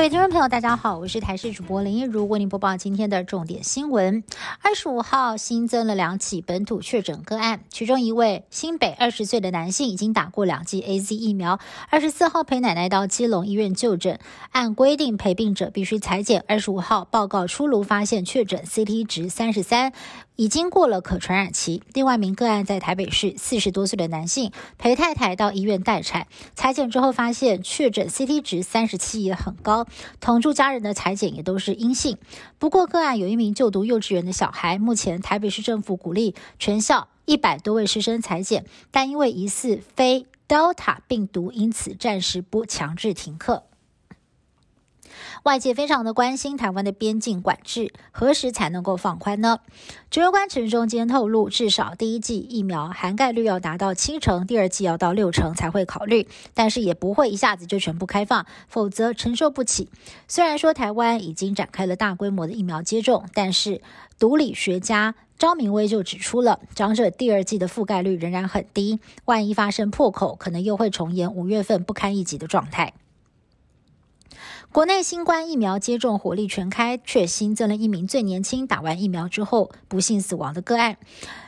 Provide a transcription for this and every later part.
各位听众朋友，大家好，我是台视主播林一如，为您播报今天的重点新闻。二十五号新增了两起本土确诊个案，其中一位新北二十岁的男性已经打过两剂 A Z 疫苗，二十四号陪奶奶到基隆医院就诊，按规定陪病者必须裁剪。二十五号报告出炉，发现确诊 C T 值三十三。已经过了可传染期。另外一名个案在台北市，四十多岁的男性陪太太到医院待产，裁剪之后发现确诊 CT 值三十七也很高，同住家人的裁剪也都是阴性。不过个案有一名就读幼稚园的小孩，目前台北市政府鼓励全校一百多位师生裁剪，但因为疑似非 Delta 病毒，因此暂时不强制停课。外界非常的关心台湾的边境管制何时才能够放宽呢？指挥官陈忠今天透露，至少第一季疫苗涵盖率要达到七成，第二季要到六成才会考虑，但是也不会一下子就全部开放，否则承受不起。虽然说台湾已经展开了大规模的疫苗接种，但是毒理学家张明威就指出了，长者第二季的覆盖率仍然很低，万一发生破口，可能又会重演五月份不堪一击的状态。国内新冠疫苗接种火力全开，却新增了一名最年轻打完疫苗之后不幸死亡的个案。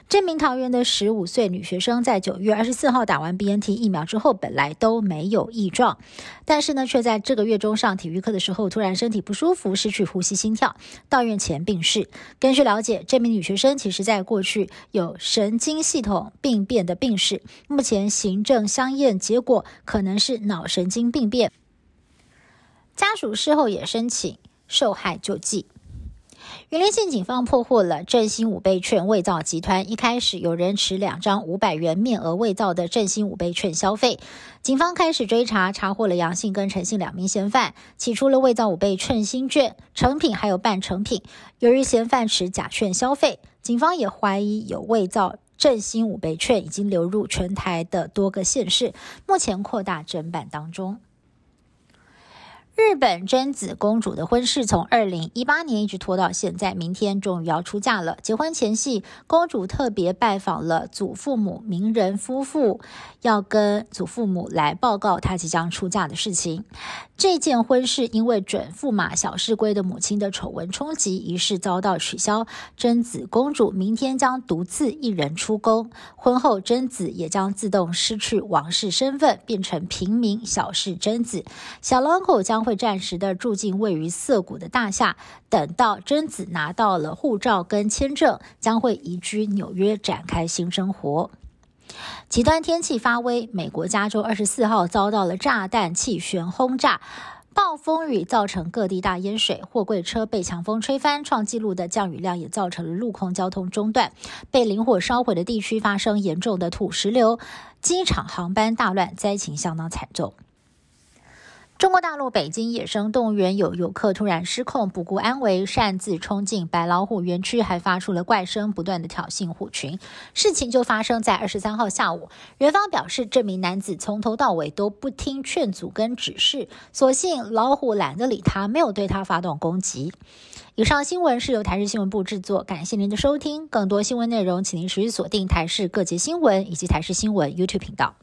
这名桃园的十五岁女学生在九月二十四号打完 BNT 疫苗之后，本来都没有异状，但是呢，却在这个月中上体育课的时候，突然身体不舒服，失去呼吸、心跳，到院前病逝。根据了解，这名女学生其实在过去有神经系统病变的病史，目前行政相验结果可能是脑神经病变。家属事后也申请受害救济。云林县警方破获了振兴五倍券伪造集团。一开始有人持两张五百元面额伪造的振兴五倍券消费，警方开始追查，查获了杨姓跟陈姓两名嫌犯，起出了伪造五倍券新券成品还有半成品。由于嫌犯持假券消费，警方也怀疑有伪造振兴五倍券已经流入全台的多个县市，目前扩大侦办当中。日本贞子公主的婚事从二零一八年一直拖到现在，明天终于要出嫁了。结婚前夕，公主特别拜访了祖父母名人夫妇，要跟祖父母来报告她即将出嫁的事情。这件婚事因为准驸马小世圭的母亲的丑闻冲击，于是遭到取消。贞子公主明天将独自一人出宫，婚后贞子也将自动失去王室身份，变成平民小氏贞子。小两口会暂时的住进位于涩谷的大厦，等到贞子拿到了护照跟签证，将会移居纽约展开新生活。极端天气发威，美国加州二十四号遭到了炸弹气旋轰炸，暴风雨造成各地大淹水，货柜车被强风吹翻，创纪录的降雨量也造成了陆空交通中断，被林火烧毁的地区发生严重的土石流，机场航班大乱，灾情相当惨重。中国大陆北京野生动物园有游客突然失控，不顾安危，擅自冲进白老虎园区，还发出了怪声，不断的挑衅虎群。事情就发生在二十三号下午，园方表示，这名男子从头到尾都不听劝阻跟指示，所幸老虎懒得理他，没有对他发动攻击。以上新闻是由台视新闻部制作，感谢您的收听。更多新闻内容，请您持续锁定台视各节新闻以及台视新闻 YouTube 频道。